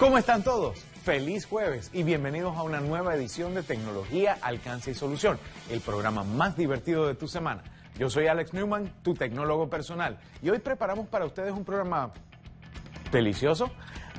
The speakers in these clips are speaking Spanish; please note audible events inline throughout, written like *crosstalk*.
¿Cómo están todos? Feliz jueves y bienvenidos a una nueva edición de Tecnología, Alcance y Solución, el programa más divertido de tu semana. Yo soy Alex Newman, tu tecnólogo personal, y hoy preparamos para ustedes un programa delicioso.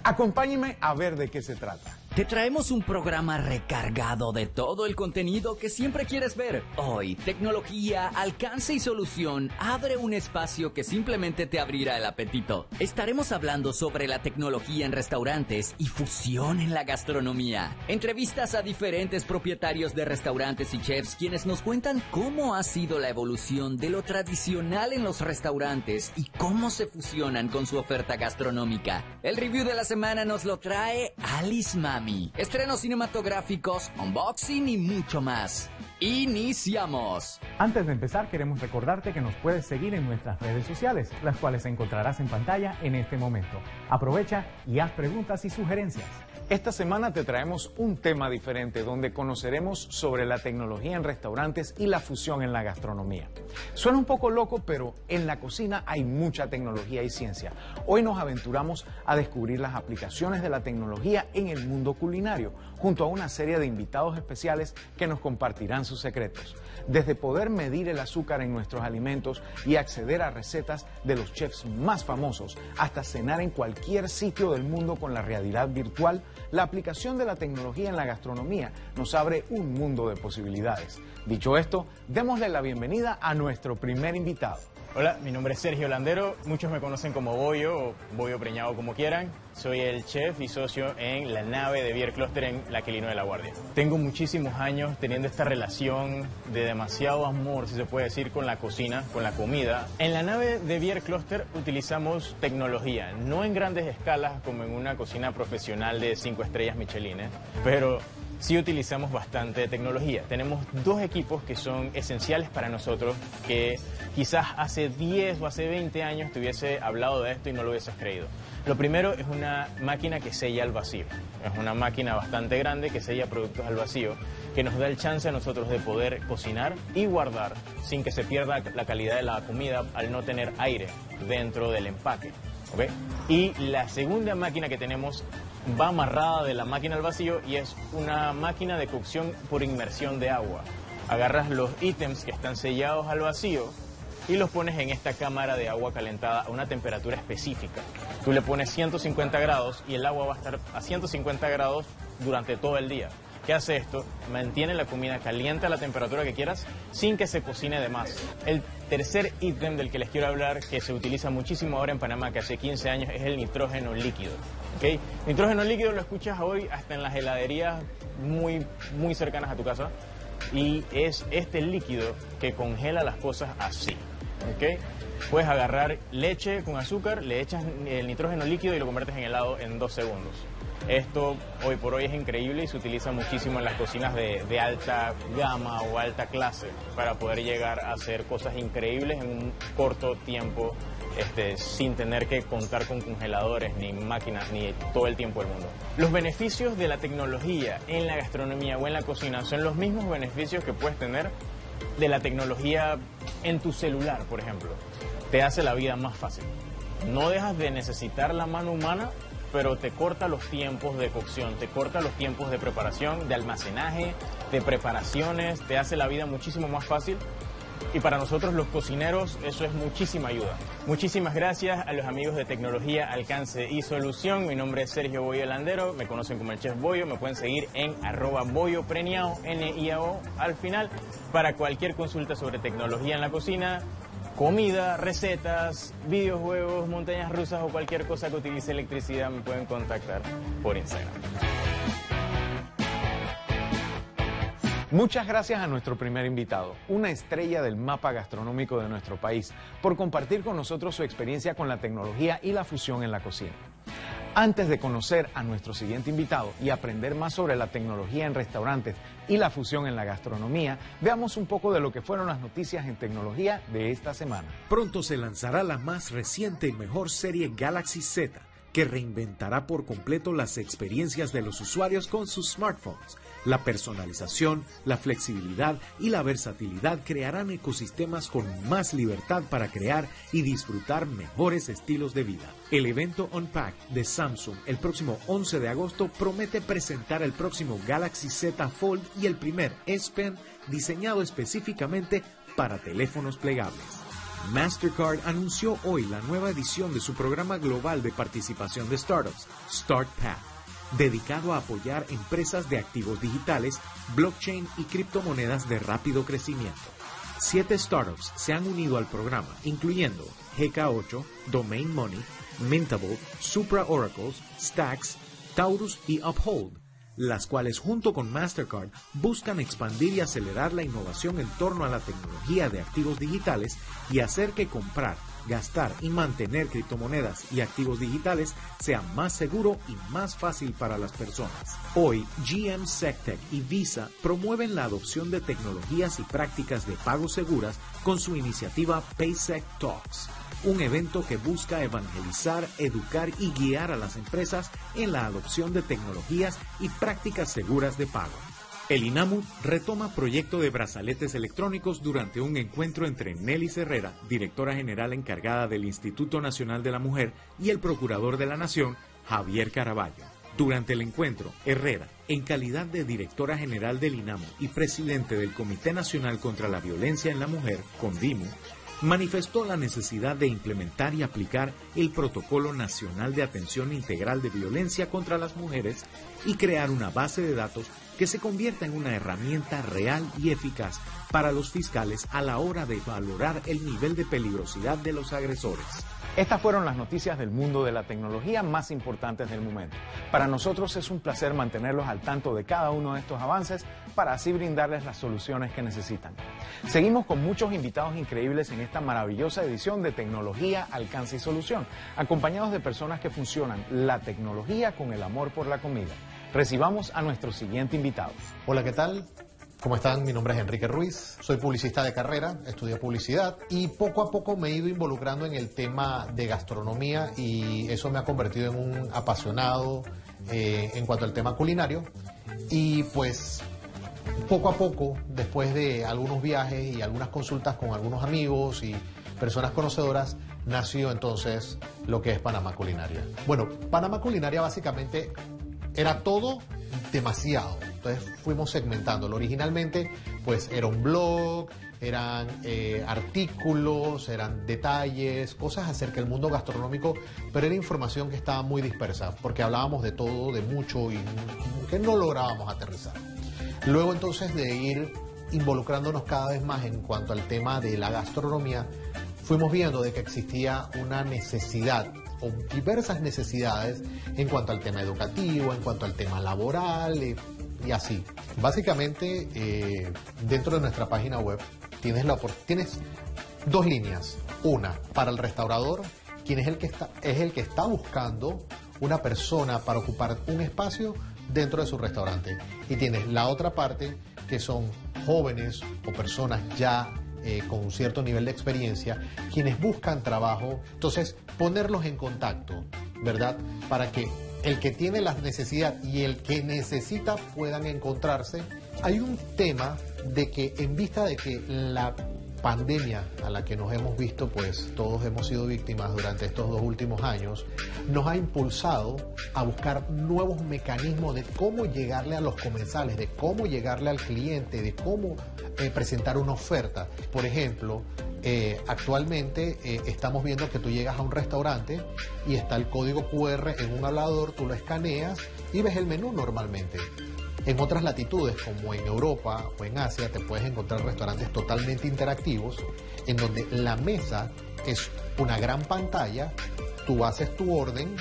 Acompáñenme a ver de qué se trata. Te traemos un programa recargado de todo el contenido que siempre quieres ver. Hoy, tecnología, alcance y solución abre un espacio que simplemente te abrirá el apetito. Estaremos hablando sobre la tecnología en restaurantes y fusión en la gastronomía. Entrevistas a diferentes propietarios de restaurantes y chefs quienes nos cuentan cómo ha sido la evolución de lo tradicional en los restaurantes y cómo se fusionan con su oferta gastronómica. El review de la semana nos lo trae Alice Mami. Estrenos cinematográficos, unboxing y mucho más. Iniciamos. Antes de empezar, queremos recordarte que nos puedes seguir en nuestras redes sociales, las cuales encontrarás en pantalla en este momento. Aprovecha y haz preguntas y sugerencias. Esta semana te traemos un tema diferente donde conoceremos sobre la tecnología en restaurantes y la fusión en la gastronomía. Suena un poco loco, pero en la cocina hay mucha tecnología y ciencia. Hoy nos aventuramos a descubrir las aplicaciones de la tecnología en el mundo culinario, junto a una serie de invitados especiales que nos compartirán sus secretos. Desde poder medir el azúcar en nuestros alimentos y acceder a recetas de los chefs más famosos, hasta cenar en cualquier sitio del mundo con la realidad virtual, la aplicación de la tecnología en la gastronomía nos abre un mundo de posibilidades. Dicho esto, démosle la bienvenida a nuestro primer invitado. Hola, mi nombre es Sergio Landero, muchos me conocen como Boyo o Boyo Preñado como quieran. Soy el chef y socio en la nave de Beer Cluster en La Quelino de la Guardia. Tengo muchísimos años teniendo esta relación de demasiado amor, si se puede decir, con la cocina, con la comida. En la nave de Beer Cluster utilizamos tecnología, no en grandes escalas como en una cocina profesional de 5 estrellas Michelin, ¿eh? pero sí utilizamos bastante tecnología. Tenemos dos equipos que son esenciales para nosotros, que quizás hace 10 o hace 20 años te hubiese hablado de esto y no lo hubieses creído. Lo primero es una máquina que sella al vacío. Es una máquina bastante grande que sella productos al vacío, que nos da el chance a nosotros de poder cocinar y guardar sin que se pierda la calidad de la comida al no tener aire dentro del empaque. ¿okay? Y la segunda máquina que tenemos va amarrada de la máquina al vacío y es una máquina de cocción por inmersión de agua. Agarras los ítems que están sellados al vacío y los pones en esta cámara de agua calentada a una temperatura específica. Tú le pones 150 grados y el agua va a estar a 150 grados durante todo el día. ¿Qué hace esto? Mantiene la comida caliente a la temperatura que quieras sin que se cocine de más. El tercer ítem del que les quiero hablar, que se utiliza muchísimo ahora en Panamá, que hace 15 años, es el nitrógeno líquido. ¿okay? Nitrógeno líquido lo escuchas hoy hasta en las heladerías muy, muy cercanas a tu casa y es este líquido que congela las cosas así. ¿okay? Puedes agarrar leche con azúcar, le echas el nitrógeno líquido y lo conviertes en helado en dos segundos. Esto hoy por hoy es increíble y se utiliza muchísimo en las cocinas de, alta gama o alta clase para poder llegar a hacer cosas increíbles en un corto tiempo este, sin tener que contar con congeladores, ni máquinas, ni todo el tiempo del mundo. Los beneficios de la tecnología en la gastronomía o en la cocina son los mismos beneficios que puedes tener de la tecnología en tu celular, por ejemplo. Te hace la vida más fácil. No dejas de necesitar la mano humana pero te corta los tiempos de cocción, te corta los tiempos de preparación, de almacenaje, de preparaciones, te hace la vida muchísimo más fácil. Y para nosotros los cocineros eso es muchísima ayuda. Muchísimas gracias a los amigos de Tecnología, Alcance y Solución. Mi nombre es Sergio Boyo Landero, me conocen como el Chef Boyo, me pueden seguir en arroba Boyo Preniao, N-I-A-O al final, para cualquier consulta sobre tecnología en la cocina, comida, recetas, videojuegos, montañas rusas o cualquier cosa que utilice electricidad me pueden contactar por Instagram. Muchas gracias a nuestro primer invitado, una estrella del mapa gastronómico de nuestro país, por compartir con nosotros su experiencia con la tecnología y la fusión en la cocina. Antes de conocer a nuestro siguiente invitado y aprender más sobre la tecnología en restaurantes y la fusión en la gastronomía, veamos un poco de lo que fueron las noticias en tecnología de esta semana. Pronto se lanzará la más reciente y mejor serie Galaxy Z que reinventará por completo las experiencias de los usuarios con sus smartphones. La personalización, la flexibilidad y la versatilidad crearán ecosistemas con más libertad para crear y disfrutar mejores estilos de vida. El evento Unpack de Samsung el próximo 11 de agosto promete presentar el próximo Galaxy Z Fold y el primer S Pen diseñado específicamente para teléfonos plegables. Mastercard anunció hoy la nueva edición de su programa global de participación de startups, StartPath, dedicado a apoyar empresas de activos digitales, blockchain y criptomonedas de rápido crecimiento. Siete startups se han unido al programa, incluyendo GK8, Domain Money, Mintable, Supra Oracles, Stacks, Taurus y Uphold, las cuales junto con Mastercard buscan expandir y acelerar la innovación en torno a la tecnología de activos digitales y hacer que comprar, gastar y mantener criptomonedas y activos digitales sea más seguro y más fácil para las personas. Hoy, GM SecTech y Visa promueven la adopción de tecnologías y prácticas de pago seguras con su iniciativa PaySec Talks un evento que busca evangelizar, educar y guiar a las empresas en la adopción de tecnologías y prácticas seguras de pago. El INAMU retoma proyecto de brazaletes electrónicos durante un encuentro entre Nelly Herrera, directora general encargada del Instituto Nacional de la Mujer, y el Procurador de la Nación, Javier Caraballo. Durante el encuentro, Herrera, en calidad de directora general del INAMU y presidente del Comité Nacional contra la Violencia en la Mujer, CONDIMU, manifestó la necesidad de implementar y aplicar el Protocolo Nacional de Atención Integral de Violencia contra las Mujeres y crear una base de datos que se convierta en una herramienta real y eficaz para los fiscales a la hora de valorar el nivel de peligrosidad de los agresores. Estas fueron las noticias del mundo de la tecnología más importantes del momento. Para nosotros es un placer mantenerlos al tanto de cada uno de estos avances para así brindarles las soluciones que necesitan. Seguimos con muchos invitados increíbles en esta maravillosa edición de Tecnología, Alcance y Solución, acompañados de personas que funcionan la tecnología con el amor por la comida. Recibamos a nuestro siguiente invitado. Hola, ¿qué tal? ¿Cómo están? Mi nombre es Enrique Ruiz, soy publicista de carrera, estudié publicidad y poco a poco me he ido involucrando en el tema de gastronomía y eso me ha convertido en un apasionado eh, en cuanto al tema culinario. Y pues poco a poco, después de algunos viajes y algunas consultas con algunos amigos y personas conocedoras, nació entonces lo que es Panamá Culinaria. Bueno, Panamá Culinaria básicamente era todo demasiado. Entonces fuimos segmentándolo. Originalmente, pues era un blog, eran eh, artículos, eran detalles, cosas acerca del mundo gastronómico, pero era información que estaba muy dispersa, porque hablábamos de todo, de mucho y que no lográbamos aterrizar. Luego entonces de ir involucrándonos cada vez más en cuanto al tema de la gastronomía, fuimos viendo de que existía una necesidad o diversas necesidades en cuanto al tema educativo, en cuanto al tema laboral y, así. Básicamente, eh, dentro de nuestra página web tienes, la, tienes dos líneas. Una, para el restaurador, quien es el que está, es el que está buscando una persona para ocupar un espacio dentro de su restaurante. Y tienes la otra parte, que son jóvenes o personas ya eh, con un cierto nivel de experiencia, quienes buscan trabajo, entonces ponerlos en contacto, ¿verdad? Para que el que tiene la necesidad y el que necesita puedan encontrarse. Hay un tema de que en vista de que la pandemia a la que nos hemos visto, pues todos hemos sido víctimas durante estos dos últimos años, nos ha impulsado a buscar nuevos mecanismos de cómo llegarle a los comensales, de cómo llegarle al cliente, de cómo eh, presentar una oferta. Por ejemplo, eh, actualmente eh, estamos viendo que tú llegas a un restaurante y está el código QR en un hablador, tú lo escaneas y ves el menú normalmente. En otras latitudes, como en Europa o en Asia, te puedes encontrar restaurantes totalmente interactivos, en donde la mesa es una gran pantalla, tú haces tu orden,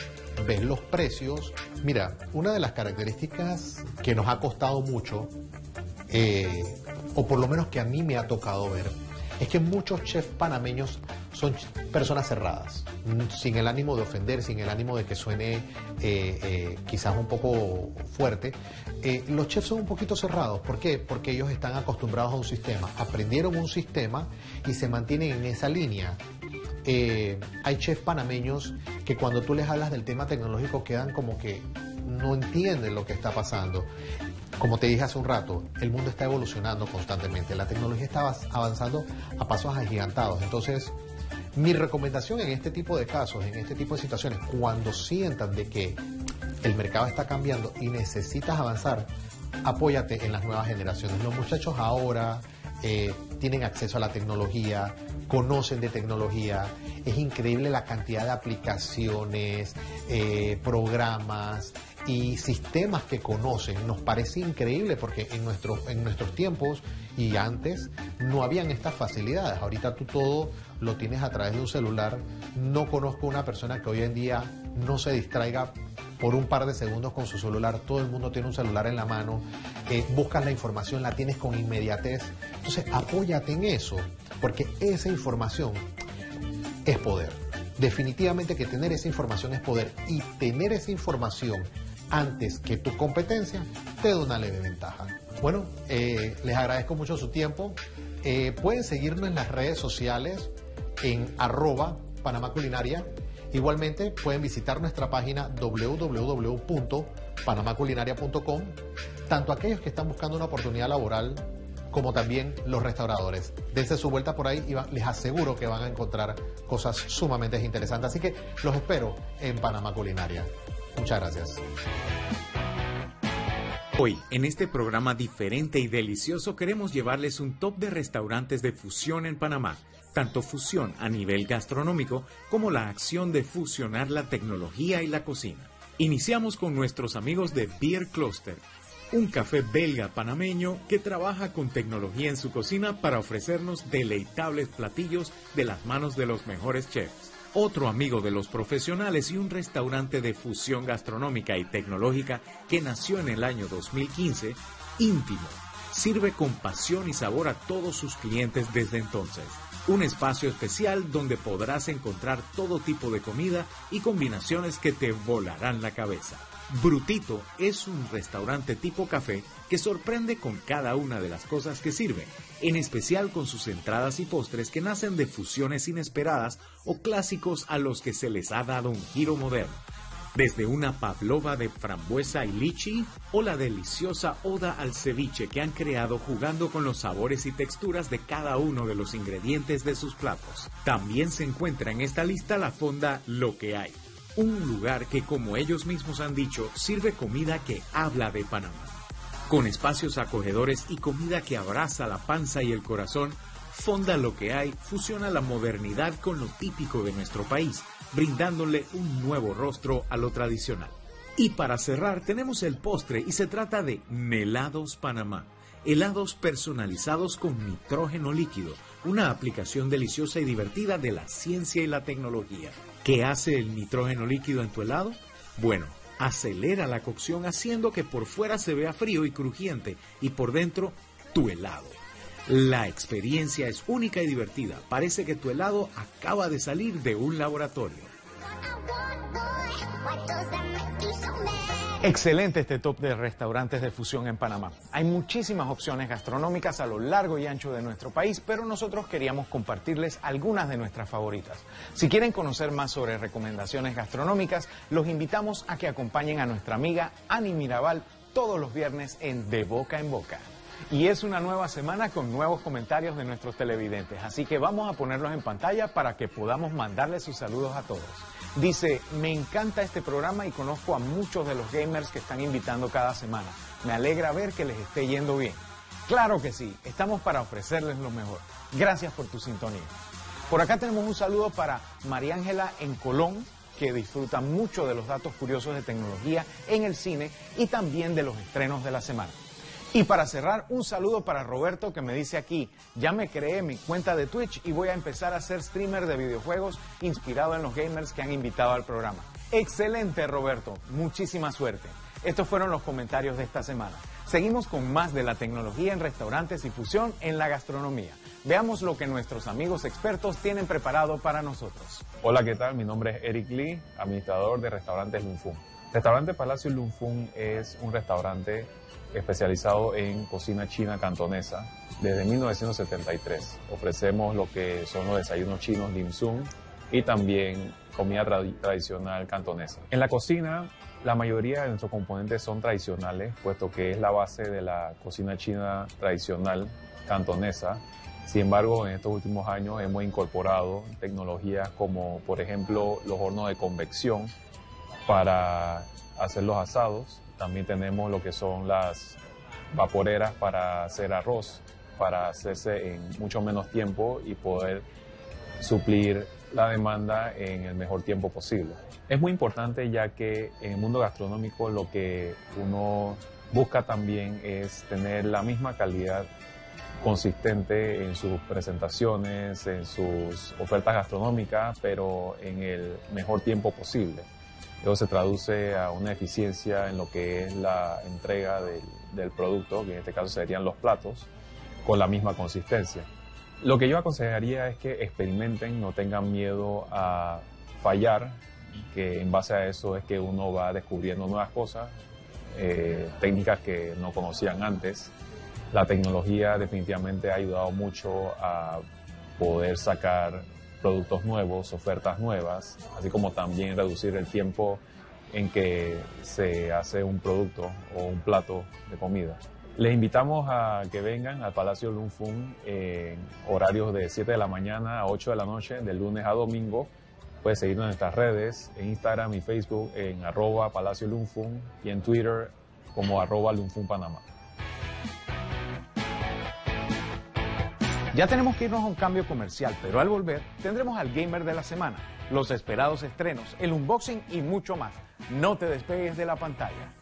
ves los precios. Mira, una de las características que nos ha costado mucho, eh, o por lo menos que a mí me ha tocado ver, es que muchos chefs panameños son personas cerradas, mm, sin el ánimo de ofender, sin el ánimo de que suene eh, eh, quizás un poco fuerte. Eh, los chefs son un poquito cerrados. ¿Por qué? Porque ellos están acostumbrados a un sistema, aprendieron un sistema y se mantienen en esa línea. hay chefs panameños que cuando tú les hablas del tema tecnológico quedan como que no entienden lo que está pasando. Como te dije hace un rato, el mundo está evolucionando constantemente, la tecnología está avanzando a pasos agigantados. Entonces, mi recomendación en este tipo de casos, en este tipo de situaciones, cuando sientan de que el mercado está cambiando y necesitas avanzar, apóyate en las nuevas generaciones. Los muchachos ahora eh, tienen acceso a la tecnología, conocen de tecnología. Es increíble la cantidad de aplicaciones, eh, programas y sistemas que conocen. Nos parece increíble porque en, nuestro, en nuestros tiempos y antes no habían estas facilidades. Ahorita tú todo lo tienes a través de un celular. No conozco una persona que hoy en día no se distraiga por un par de segundos con su celular. Todo el mundo tiene un celular en la mano. Eh, buscas la información, la tienes con inmediatez. Entonces, apóyate en eso, porque esa información es poder. Definitivamente que tener esa información es poder y tener esa información antes que tu competencia te da una leve ventaja. Bueno, eh, les agradezco mucho su tiempo. Eh, pueden seguirnos en las redes sociales en arroba Panamá Culinaria Igualmente pueden visitar nuestra página www.panamaculinaria.com, tanto aquellos que están buscando una oportunidad laboral como también los restauradores. Dense su vuelta por ahí y les aseguro que van a encontrar cosas sumamente interesantes. Así que los espero en Panamá Culinaria. Muchas gracias. Hoy, en este programa diferente y delicioso, queremos llevarles un top de restaurantes de fusión en Panamá tanto fusión a nivel gastronómico como la acción de fusionar la tecnología y la cocina. Iniciamos con nuestros amigos de Beer Cluster, un café belga panameño que trabaja con tecnología en su cocina para ofrecernos deleitables platillos de las manos de los mejores chefs. Otro amigo de los profesionales y un restaurante de fusión gastronómica y tecnológica que nació en el año 2015, Íntimo, sirve con pasión y sabor a todos sus clientes desde entonces. Un espacio especial donde podrás encontrar todo tipo de comida y combinaciones que te volarán la cabeza. Brutito es un restaurante tipo café que sorprende con cada una de las cosas que sirve, en especial con sus entradas y postres que nacen de fusiones inesperadas o clásicos a los que se les ha dado un giro moderno desde una pavlova de frambuesa y lichi o la deliciosa oda al ceviche que han creado jugando con los sabores y texturas de cada uno de los ingredientes de sus platos. También se encuentra en esta lista la fonda Lo que hay, un lugar que como ellos mismos han dicho sirve comida que habla de Panamá. Con espacios acogedores y comida que abraza la panza y el corazón, Fonda Lo que hay fusiona la modernidad con lo típico de nuestro país brindándole un nuevo rostro a lo tradicional. Y para cerrar tenemos el postre y se trata de Melados Panamá, helados personalizados con nitrógeno líquido, una aplicación deliciosa y divertida de la ciencia y la tecnología. ¿Qué hace el nitrógeno líquido en tu helado? Bueno, acelera la cocción haciendo que por fuera se vea frío y crujiente y por dentro tu helado. La experiencia es única y divertida. Parece que tu helado acaba de salir de un laboratorio. Excelente este top de restaurantes de fusión en Panamá. Hay muchísimas opciones gastronómicas a lo largo y ancho de nuestro país, pero nosotros queríamos compartirles algunas de nuestras favoritas. Si quieren conocer más sobre recomendaciones gastronómicas, los invitamos a que acompañen a nuestra amiga Ani Mirabal todos los viernes en De Boca en Boca. Y es una nueva semana con nuevos comentarios de nuestros televidentes, así que vamos a ponerlos en pantalla para que podamos mandarles sus saludos a todos. Dice, me encanta este programa y conozco a muchos de los gamers que están invitando cada semana. Me alegra ver que les esté yendo bien. Claro que sí, estamos para ofrecerles lo mejor. Gracias por tu sintonía. Por acá tenemos un saludo para María Ángela en Colón, que disfruta mucho de los datos curiosos de tecnología en el cine y también de los estrenos de la semana. Y para cerrar, un saludo para Roberto que me dice aquí, ya me creé mi cuenta de Twitch y voy a empezar a ser streamer de videojuegos inspirado en los gamers que han invitado al programa. Excelente Roberto, muchísima suerte. Estos fueron los comentarios de esta semana. Seguimos con más de la tecnología en restaurantes y fusión en la gastronomía. Veamos lo que nuestros amigos expertos tienen preparado para nosotros. Hola, ¿qué tal? Mi nombre es Eric Lee, administrador de restaurantes Lunfun. Restaurante Palacio Lunfun es un restaurante especializado en cocina china cantonesa desde 1973. Ofrecemos lo que son los desayunos chinos dim sum, y también comida tradicional cantonesa. En la cocina, la mayoría de nuestros componentes son tradicionales, puesto que es la base de la cocina china tradicional cantonesa. Sin embargo, en estos últimos años hemos incorporado tecnologías como, por ejemplo, los hornos de convección para hacer los asados. También tenemos lo que son las vaporeras para hacer arroz, para hacerse en mucho menos tiempo y poder suplir la demanda en el mejor tiempo posible. Es muy importante ya que en el mundo gastronómico lo que uno busca también es tener la misma calidad consistente en sus presentaciones, en sus ofertas gastronómicas, pero en el mejor tiempo posible. Eso se traduce a una eficiencia en lo que es la entrega del, del producto, que en este caso serían los platos, con la misma consistencia. Lo que yo aconsejaría es que experimenten, no tengan miedo a fallar, que en base a eso es que uno va descubriendo nuevas cosas, eh, técnicas que no conocían antes. La tecnología definitivamente ha ayudado mucho a poder sacar productos nuevos, ofertas nuevas, así como también reducir el tiempo en que se hace un producto o un plato de comida. Les invitamos a que vengan al Palacio Lunfun en horarios de 7 de la mañana a 8 de la noche, de lunes a domingo. Puedes seguirnos en nuestras redes, en Instagram y Facebook, en arroba Palacio Lunfun y en Twitter como arroba Lunfun Panamá. Ya tenemos que irnos a un cambio comercial, pero al volver tendremos al Gamer de la Semana, los esperados estrenos, el unboxing y mucho más. No te despegues de la pantalla.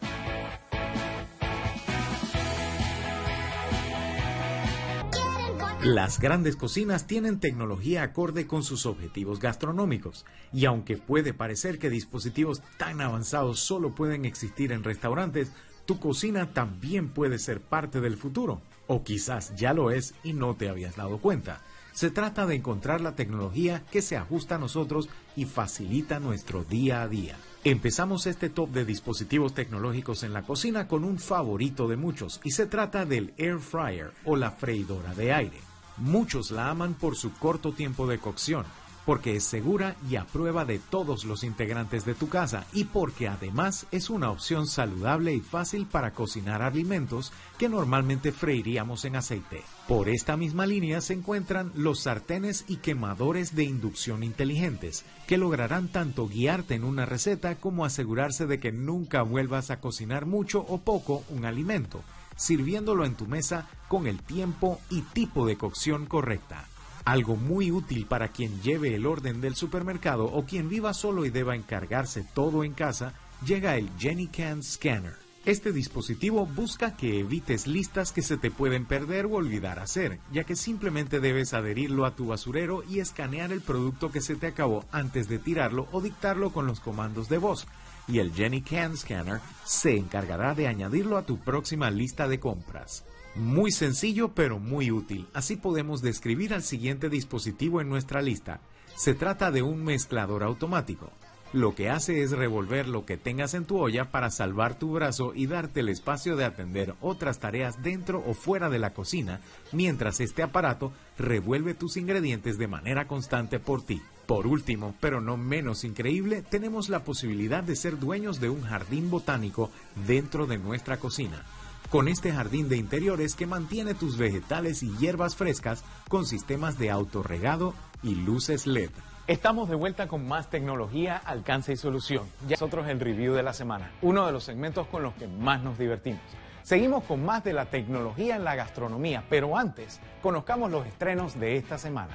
Las grandes cocinas tienen tecnología acorde con sus objetivos gastronómicos, y aunque puede parecer que dispositivos tan avanzados solo pueden existir en restaurantes, tu cocina también puede ser parte del futuro, o quizás ya lo es y no te habías dado cuenta. Se trata de encontrar la tecnología que se ajusta a nosotros y facilita nuestro día a día. Empezamos este top de dispositivos tecnológicos en la cocina con un favorito de muchos y se trata del air fryer o la freidora de aire. Muchos la aman por su corto tiempo de cocción, porque es segura y a prueba de todos los integrantes de tu casa y porque además es una opción saludable y fácil para cocinar alimentos que normalmente freiríamos en aceite. Por esta misma línea se encuentran los sartenes y quemadores de inducción inteligentes, que lograrán tanto guiarte en una receta como asegurarse de que nunca vuelvas a cocinar mucho o poco un alimento sirviéndolo en tu mesa con el tiempo y tipo de cocción correcta. Algo muy útil para quien lleve el orden del supermercado o quien viva solo y deba encargarse todo en casa, llega el Jenny Can Scanner. Este dispositivo busca que evites listas que se te pueden perder o olvidar hacer, ya que simplemente debes adherirlo a tu basurero y escanear el producto que se te acabó antes de tirarlo o dictarlo con los comandos de voz y el Jenny Can Scanner se encargará de añadirlo a tu próxima lista de compras. Muy sencillo pero muy útil, así podemos describir al siguiente dispositivo en nuestra lista. Se trata de un mezclador automático. Lo que hace es revolver lo que tengas en tu olla para salvar tu brazo y darte el espacio de atender otras tareas dentro o fuera de la cocina, mientras este aparato revuelve tus ingredientes de manera constante por ti. Por último, pero no menos increíble, tenemos la posibilidad de ser dueños de un jardín botánico dentro de nuestra cocina. Con este jardín de interiores que mantiene tus vegetales y hierbas frescas con sistemas de autorregado y luces LED. Estamos de vuelta con más tecnología, alcance y solución. Ya nosotros el review de la semana, uno de los segmentos con los que más nos divertimos. Seguimos con más de la tecnología en la gastronomía, pero antes, conozcamos los estrenos de esta semana.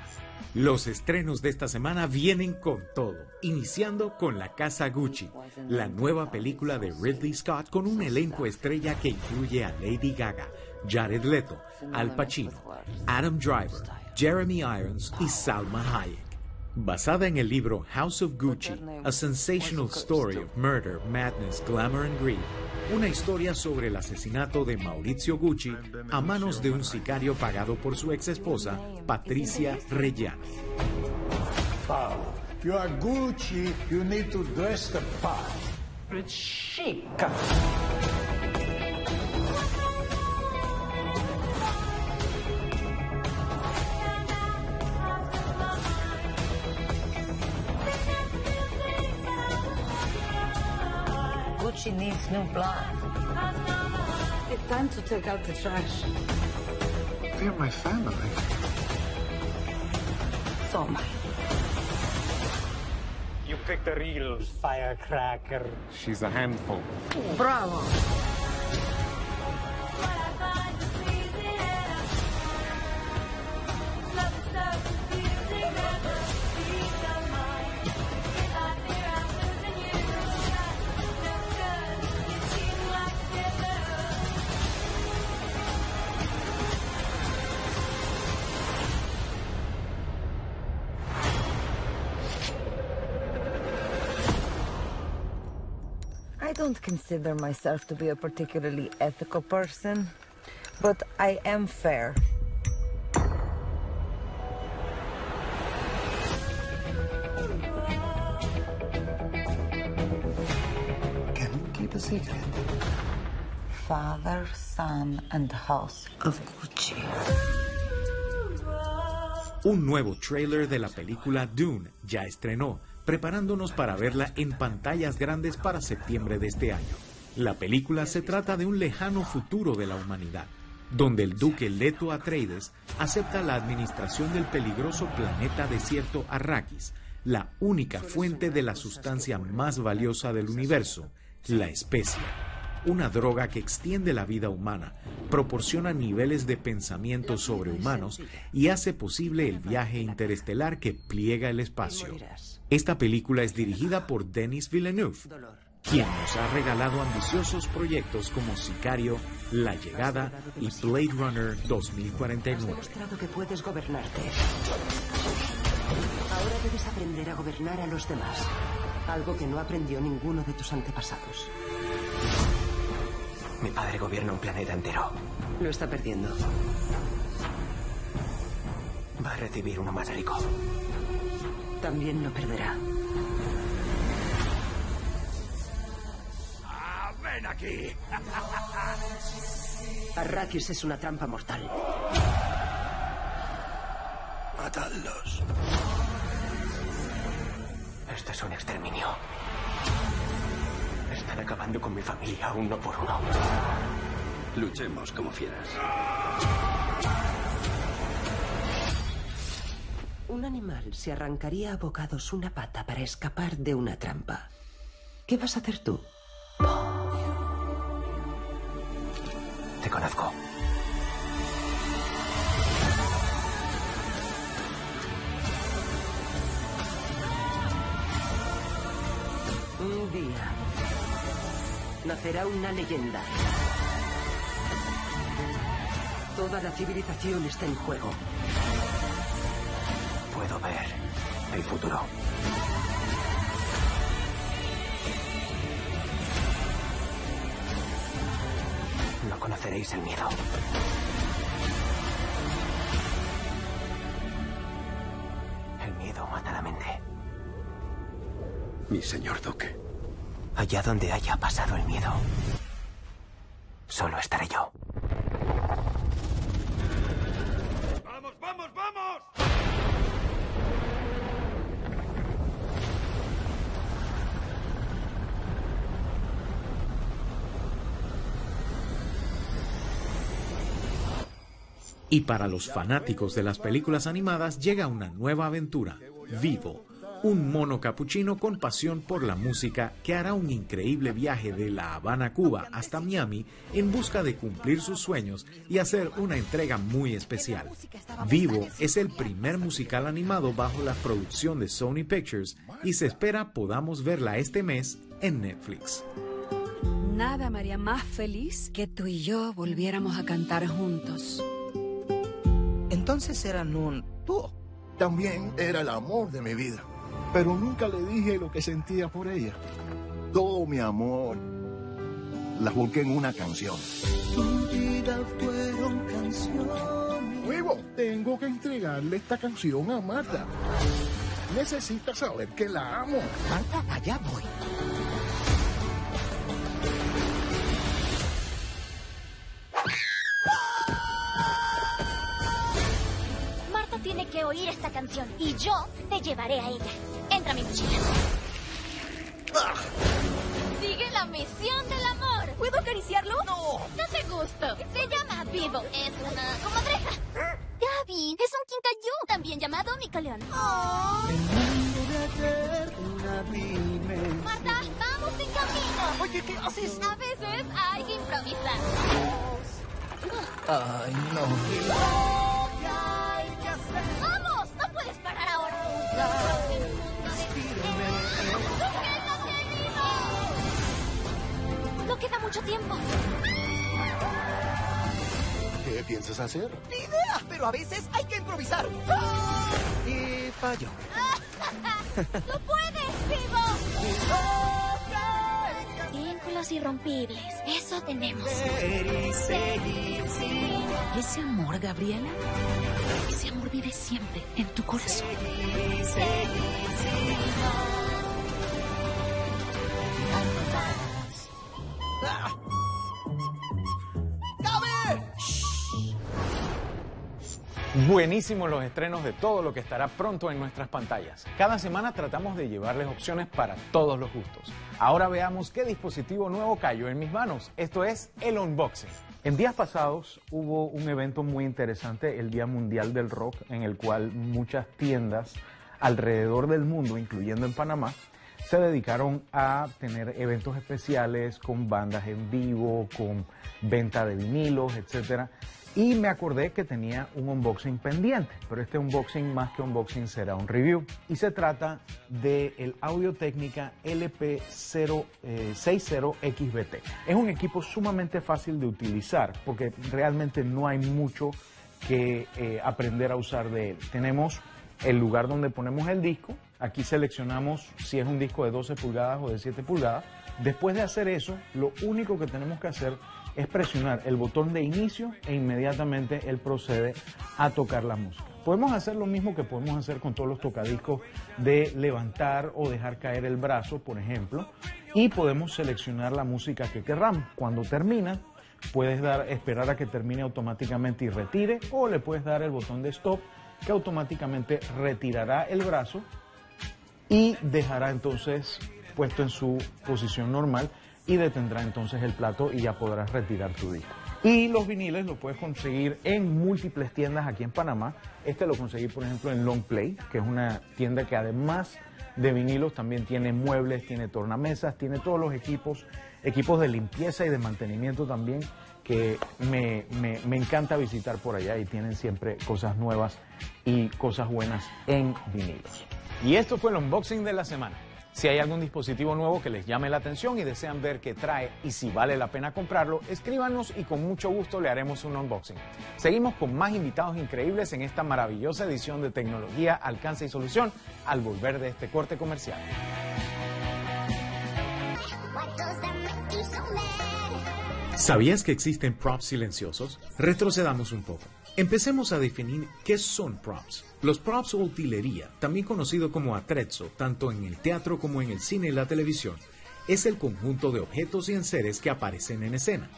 Los estrenos de esta semana vienen con todo, iniciando con La Casa Gucci, la nueva película de Ridley Scott con un elenco estrella que incluye a Lady Gaga, Jared Leto, Al Pacino, Adam Driver, Jeremy Irons y Salma Hayek. Basada en el libro House of Gucci, A Sensational Story of Murder, Madness, Glamour and Greed, una historia sobre el asesinato de Maurizio Gucci a manos de un sicario pagado por su ex esposa, Patricia Reggiani. You are Gucci, you need to dress the part. It's chic. Needs new blood. It's time to take out the trash. They're my family. So am I. You picked a real firecracker. She's a handful. Bravo. Consider myself to be a particularly ethical person, but I am fair. Can you keep a secret? Father, son, and house of Gucci. Un nuevo trailer de la película Dune ya estrenó, preparándonos para verla en pantallas grandes para septiembre de este año. La película se trata de un lejano futuro de la humanidad, donde el duque Leto Atreides acepta la administración del peligroso planeta desierto Arrakis, la única fuente de la sustancia más valiosa del universo, la especia una droga que extiende la vida humana, proporciona niveles de pensamiento sobrehumanos y hace posible el viaje interestelar que pliega el espacio. Esta película es dirigida por Denis Villeneuve, quien nos ha regalado ambiciosos proyectos como Sicario, La Llegada y Blade Runner 2049. demostrado que puedes gobernarte. Ahora debes aprender a gobernar a los demás. Algo que no aprendió ninguno de tus antepasados. Mi padre gobierna un planeta entero. Lo está perdiendo. Va a recibir uno más rico. También lo perderá. ¡Ven aquí! *laughs* Arrakis es una trampa mortal. Matadlos. Esto es un exterminio. Están acabando con mi familia uno por uno. Luchemos como fieras. Un animal se arrancaría a bocados una pata para escapar de una trampa. ¿Qué vas a hacer tú? Te conozco. Un día nacerá una leyenda. Toda la civilización está en juego. Puedo ver el futuro. No conoceréis el miedo. El miedo mata la mente. Mi señor Duque. Allá donde haya pasado el miedo, solo estaré yo. ¡Vamos, vamos, vamos! Y para los fanáticos de las películas animadas llega una nueva aventura, Vivo, un mono capuchino con pasión por la música que hará un increíble viaje de La Habana, Cuba hasta Miami en busca de cumplir sus sueños y hacer una entrega muy especial. Vivo es el primer musical animado bajo la producción de Sony Pictures y se espera podamos verla este mes en Netflix. Nada me haría más feliz que tú y yo volviéramos a cantar juntos. Entonces eran un dúo. También era el amor de mi vida. Pero nunca le dije lo que sentía por ella. Todo mi amor las volqué en una canción. Tu vida fueron canciones. Vivo, tengo que entregarle esta canción a Marta. Necesita saber que la amo. Marta, allá voy. Canción y yo te llevaré a ella. Entra mi mochila. Sigue la misión de la ¿Puedo acariciarlo? No. Date gusto. Se llama Vivo. Es una comadreja. Gaby, es un quincayú, también llamado Micoleón. Marta, vamos en camino. Oye, ¿qué haces? A veces hay que improvisar. Ay, no. ¡Vamos! ¡No parar ahora! No queda mucho tiempo. ¿Qué piensas hacer? Ni idea, pero a veces hay que improvisar. Y fallo. *laughs* ¡Tú puedes, Vivo! Irrompibles. Eso tenemos. Ese amor, Gabriela, ese amor vive siempre en tu corazón. Buenísimos los estrenos de todo lo que estará pronto en nuestras pantallas. Cada semana tratamos de llevarles opciones para todos los gustos. Ahora veamos qué dispositivo nuevo cayó en mis manos. Esto es el unboxing. En días pasados hubo un evento muy interesante, el Día Mundial del Rock, en el cual muchas tiendas alrededor del mundo, incluyendo en Panamá, se dedicaron a tener eventos especiales con bandas en vivo, con venta de vinilos, etcétera. Y me acordé que tenía un unboxing pendiente, pero este unboxing más que unboxing será un review. Y se trata del Audio Técnica LP060XBT. Es un equipo sumamente fácil de utilizar porque realmente no hay mucho que eh, aprender a usar de él. Tenemos el lugar donde ponemos el disco. Aquí seleccionamos si es un disco de 12 pulgadas o de 7 pulgadas. Después de hacer eso, lo único que tenemos que hacer es presionar el botón de inicio e inmediatamente él procede a tocar la música. Podemos hacer lo mismo que podemos hacer con todos los tocadiscos de levantar o dejar caer el brazo, por ejemplo, y podemos seleccionar la música que querramos. Cuando termina, puedes dar, esperar a que termine automáticamente y retire, o le puedes dar el botón de stop que automáticamente retirará el brazo y dejará entonces puesto en su posición normal y detendrá entonces el plato y ya podrás retirar tu disco. Y los viniles los puedes conseguir en múltiples tiendas aquí en Panamá. Este lo conseguí, por ejemplo, en Long Play, que es una tienda que además de vinilos también tiene muebles, tiene tornamesas, tiene todos los equipos, equipos de limpieza y de mantenimiento también, que me, me, me encanta visitar por allá y tienen siempre cosas nuevas y cosas buenas en vinilos. Y esto fue el unboxing de la semana. Si hay algún dispositivo nuevo que les llame la atención y desean ver qué trae y si vale la pena comprarlo, escríbanos y con mucho gusto le haremos un unboxing. Seguimos con más invitados increíbles en esta maravillosa edición de tecnología, alcance y solución al volver de este corte comercial. ¿Sabías que existen props silenciosos? Retrocedamos un poco. Empecemos a definir qué son props. Los props o utilería, también conocido como atrezzo, tanto en el teatro como en el cine y la televisión, es el conjunto de objetos y enseres que aparecen en escena.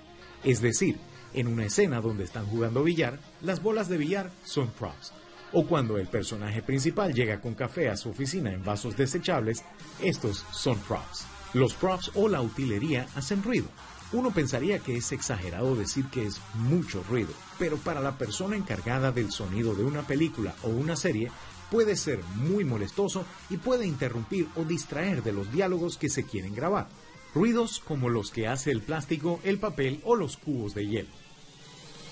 Es decir, en una escena donde están jugando billar, las bolas de billar son props. O cuando el personaje principal llega con café a su oficina en vasos desechables, estos son props. Los props o la utilería hacen ruido. Uno pensaría que es exagerado decir que es mucho ruido, pero para la persona encargada del sonido de una película o una serie puede ser muy molestoso y puede interrumpir o distraer de los diálogos que se quieren grabar. Ruidos como los que hace el plástico, el papel o los cubos de hielo.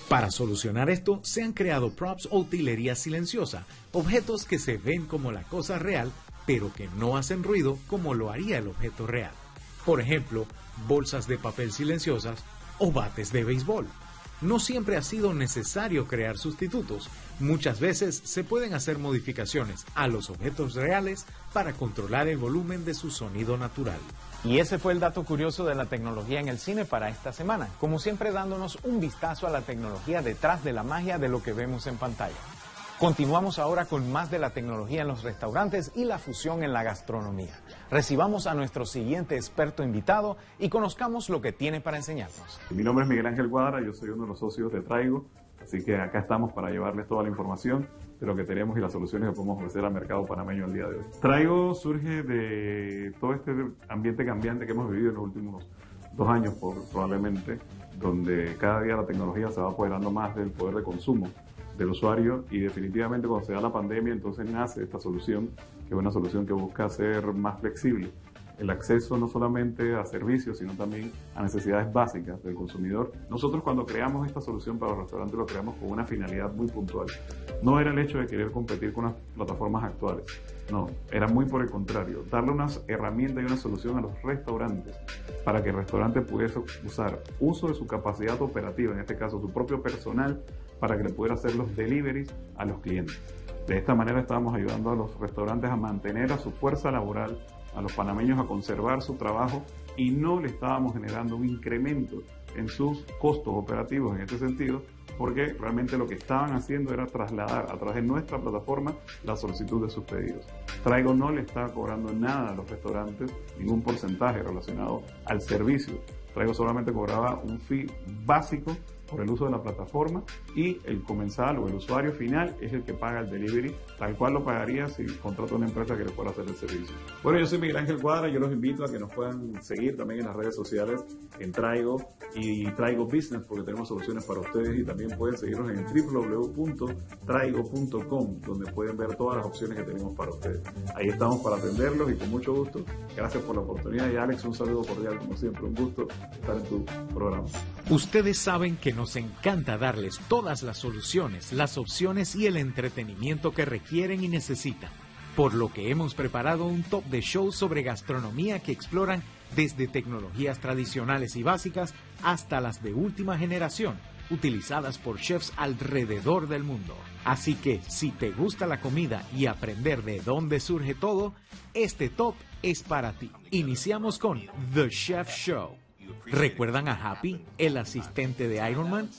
Para solucionar esto, se han creado props o utilería silenciosa, objetos que se ven como la cosa real, pero que no hacen ruido como lo haría el objeto real. Por ejemplo, bolsas de papel silenciosas o bates de béisbol. No siempre ha sido necesario crear sustitutos. Muchas veces se pueden hacer modificaciones a los objetos reales para controlar el volumen de su sonido natural. Y ese fue el dato curioso de la tecnología en el cine para esta semana, como siempre dándonos un vistazo a la tecnología detrás de la magia de lo que vemos en pantalla. Continuamos ahora con más de la tecnología en los restaurantes y la fusión en la gastronomía. Recibamos a nuestro siguiente experto invitado y conozcamos lo que tiene para enseñarnos. Mi nombre es Miguel Ángel Guadra, yo soy uno de los socios de Traigo, así que acá estamos para llevarles toda la información de lo que tenemos y las soluciones que podemos ofrecer al mercado panameño el día de hoy. Traigo surge de todo este ambiente cambiante que hemos vivido en los últimos dos años probablemente, donde cada día la tecnología se va apoderando más del poder de consumo del usuario y definitivamente cuando se da la pandemia entonces nace esta solución, que es una solución que busca ser más flexible el acceso no solamente a servicios, sino también a necesidades básicas del consumidor. Nosotros cuando creamos esta solución para los restaurantes lo creamos con una finalidad muy puntual. No era el hecho de querer competir con las plataformas actuales, no, era muy por el contrario, darle unas herramientas y una solución a los restaurantes para que el restaurante pudiese usar uso de su capacidad operativa, en este caso su propio personal, para que le pudiera hacer los deliveries a los clientes. De esta manera estábamos ayudando a los restaurantes a mantener a su fuerza laboral a los panameños a conservar su trabajo y no le estábamos generando un incremento en sus costos operativos en este sentido, porque realmente lo que estaban haciendo era trasladar a través de nuestra plataforma la solicitud de sus pedidos. Traigo no le está cobrando nada a los restaurantes, ningún porcentaje relacionado al servicio. Traigo solamente cobraba un fee básico por el uso de la plataforma y el comensal o el usuario final es el que paga el delivery, tal cual lo pagaría si contrata una empresa que le pueda hacer el servicio. Bueno, yo soy Miguel Ángel Cuadra, yo los invito a que nos puedan seguir también en las redes sociales en Traigo y Traigo Business porque tenemos soluciones para ustedes y también pueden seguirnos en www.traigo.com donde pueden ver todas las opciones que tenemos para ustedes. Ahí estamos para atenderlos y con mucho gusto. Gracias por la oportunidad y Alex, un saludo cordial como siempre, un gusto estar en tu programa. Ustedes saben que nos encanta darles todas las soluciones, las opciones y el entretenimiento que requieren y necesitan, por lo que hemos preparado un top de shows sobre gastronomía que exploran desde tecnologías tradicionales y básicas hasta las de última generación, utilizadas por chefs alrededor del mundo. Así que si te gusta la comida y aprender de dónde surge todo, este top es para ti. Iniciamos con The Chef Show. ¿Recuerdan a Happy, el asistente de Iron Man?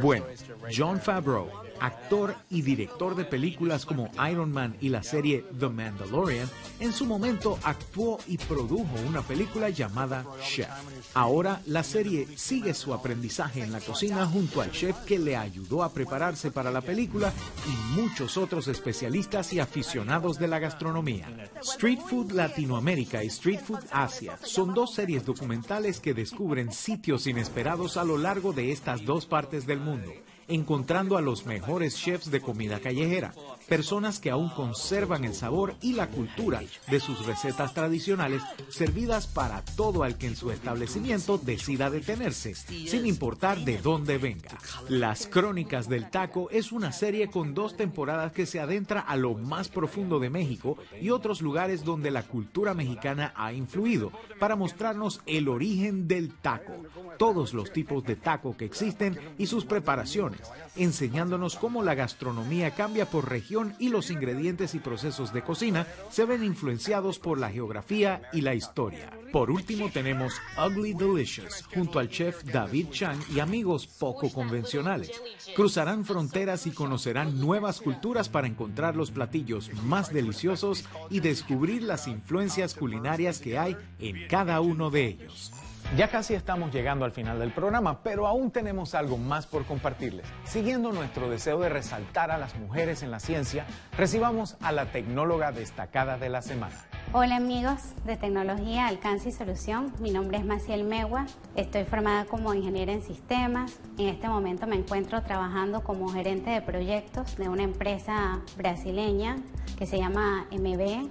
Bueno, John Favreau, actor y director de películas como Iron Man y la serie The Mandalorian, en su momento actuó y produjo una película llamada Chef. Ahora la serie sigue su aprendizaje en la cocina junto al chef que le ayudó a prepararse para la película y muchos otros especialistas y aficionados de la gastronomía. Street Food Latinoamérica y Street Food Asia son dos series documentales que descubren sitios inesperados a lo largo de estas dos partes del mundo encontrando a los mejores chefs de comida callejera, personas que aún conservan el sabor y la cultura de sus recetas tradicionales servidas para todo el que en su establecimiento decida detenerse, sin importar de dónde venga. Las Crónicas del Taco es una serie con dos temporadas que se adentra a lo más profundo de México y otros lugares donde la cultura mexicana ha influido para mostrarnos el origen del taco, todos los tipos de taco que existen y sus preparaciones enseñándonos cómo la gastronomía cambia por región y los ingredientes y procesos de cocina se ven influenciados por la geografía y la historia. Por último tenemos Ugly Delicious, junto al chef David Chang y amigos poco convencionales. Cruzarán fronteras y conocerán nuevas culturas para encontrar los platillos más deliciosos y descubrir las influencias culinarias que hay en cada uno de ellos. Ya casi estamos llegando al final del programa, pero aún tenemos algo más por compartirles. Siguiendo nuestro deseo de resaltar a las mujeres en la ciencia, recibamos a la tecnóloga destacada de la semana. Hola amigos de Tecnología, Alcance y Solución. Mi nombre es Maciel Megua. Estoy formada como ingeniera en sistemas. En este momento me encuentro trabajando como gerente de proyectos de una empresa brasileña que se llama MB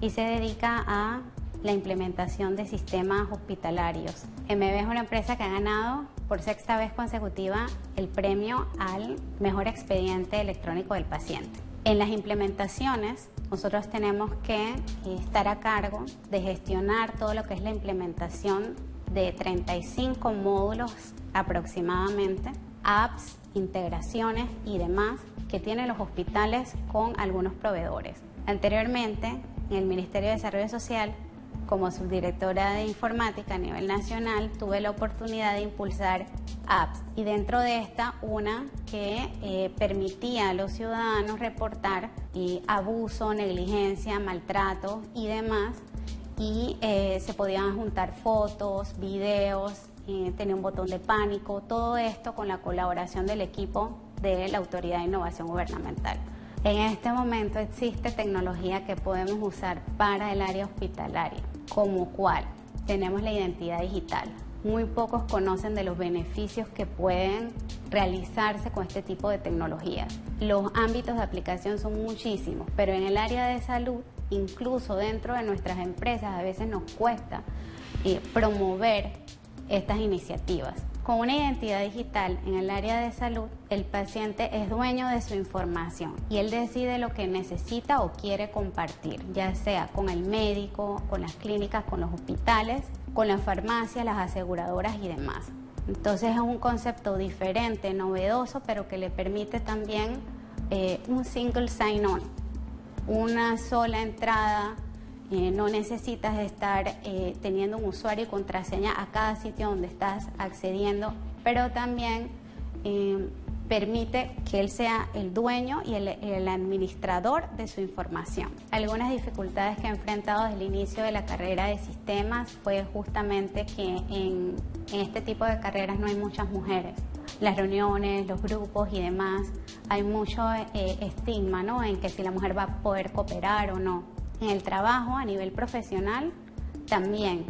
y se dedica a la implementación de sistemas hospitalarios. MB es una empresa que ha ganado por sexta vez consecutiva el premio al mejor expediente electrónico del paciente. En las implementaciones, nosotros tenemos que estar a cargo de gestionar todo lo que es la implementación de 35 módulos aproximadamente, apps, integraciones y demás que tienen los hospitales con algunos proveedores. Anteriormente, en el Ministerio de Desarrollo Social como subdirectora de informática a nivel nacional, tuve la oportunidad de impulsar apps. Y dentro de esta una que eh, permitía a los ciudadanos reportar eh, abuso, negligencia, maltrato y demás. Y eh, se podían juntar fotos, videos, tenía un botón de pánico, todo esto con la colaboración del equipo de la Autoridad de Innovación Gubernamental. En este momento existe tecnología que podemos usar para el área hospitalaria como cual tenemos la identidad digital. muy pocos conocen de los beneficios que pueden realizarse con este tipo de tecnologías. Los ámbitos de aplicación son muchísimos, pero en el área de salud, incluso dentro de nuestras empresas, a veces nos cuesta eh, promover estas iniciativas. Con una identidad digital en el área de salud, el paciente es dueño de su información y él decide lo que necesita o quiere compartir, ya sea con el médico, con las clínicas, con los hospitales, con las farmacias, las aseguradoras y demás. Entonces es un concepto diferente, novedoso, pero que le permite también eh, un single sign-on, una sola entrada eh, no necesitas estar eh, teniendo un usuario y contraseña a cada sitio donde estás accediendo, pero también eh, permite que él sea el dueño y el, administrador de su información. Algunas dificultades que he enfrentado desde el inicio de la carrera de sistemas fue justamente que en, en este tipo de carreras no hay muchas mujeres las reuniones, los grupos y demás, hay mucho estigma ¿no? en que si la mujer va a poder cooperar o no. En el trabajo, a nivel profesional, también.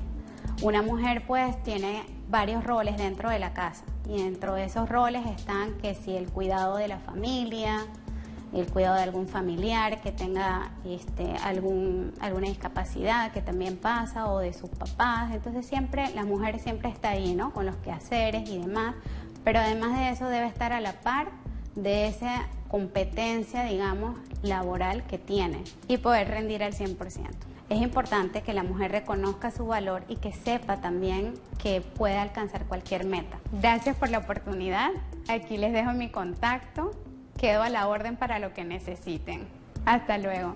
Una mujer pues tiene varios roles dentro de la casa y dentro de esos roles están que si el cuidado de la familia, el cuidado de algún familiar que tenga este, algún, alguna discapacidad que también pasa o de sus papás. Entonces siempre, la mujer siempre está ahí, ¿no? Con los quehaceres y demás. Pero además de eso debe estar a la par de esa competencia, digamos, laboral que tiene y poder rendir al 100%. Es importante que la mujer reconozca su valor y que sepa también que puede alcanzar cualquier meta. Gracias por la oportunidad. Aquí les dejo mi contacto. Quedo a la orden para lo que necesiten. Hasta luego.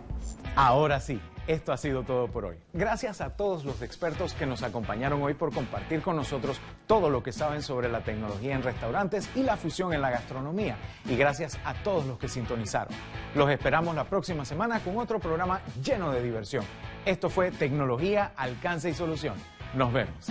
Ahora sí esto ha sido todo por hoy. Gracias a todos los expertos que nos acompañaron hoy por compartir con nosotros todo lo que saben sobre la tecnología en restaurantes y la fusión en la gastronomía. Y gracias a todos los que sintonizaron. Los esperamos la próxima semana con otro programa lleno de diversión. Esto fue Tecnología, Alcance y Solución. Nos vemos.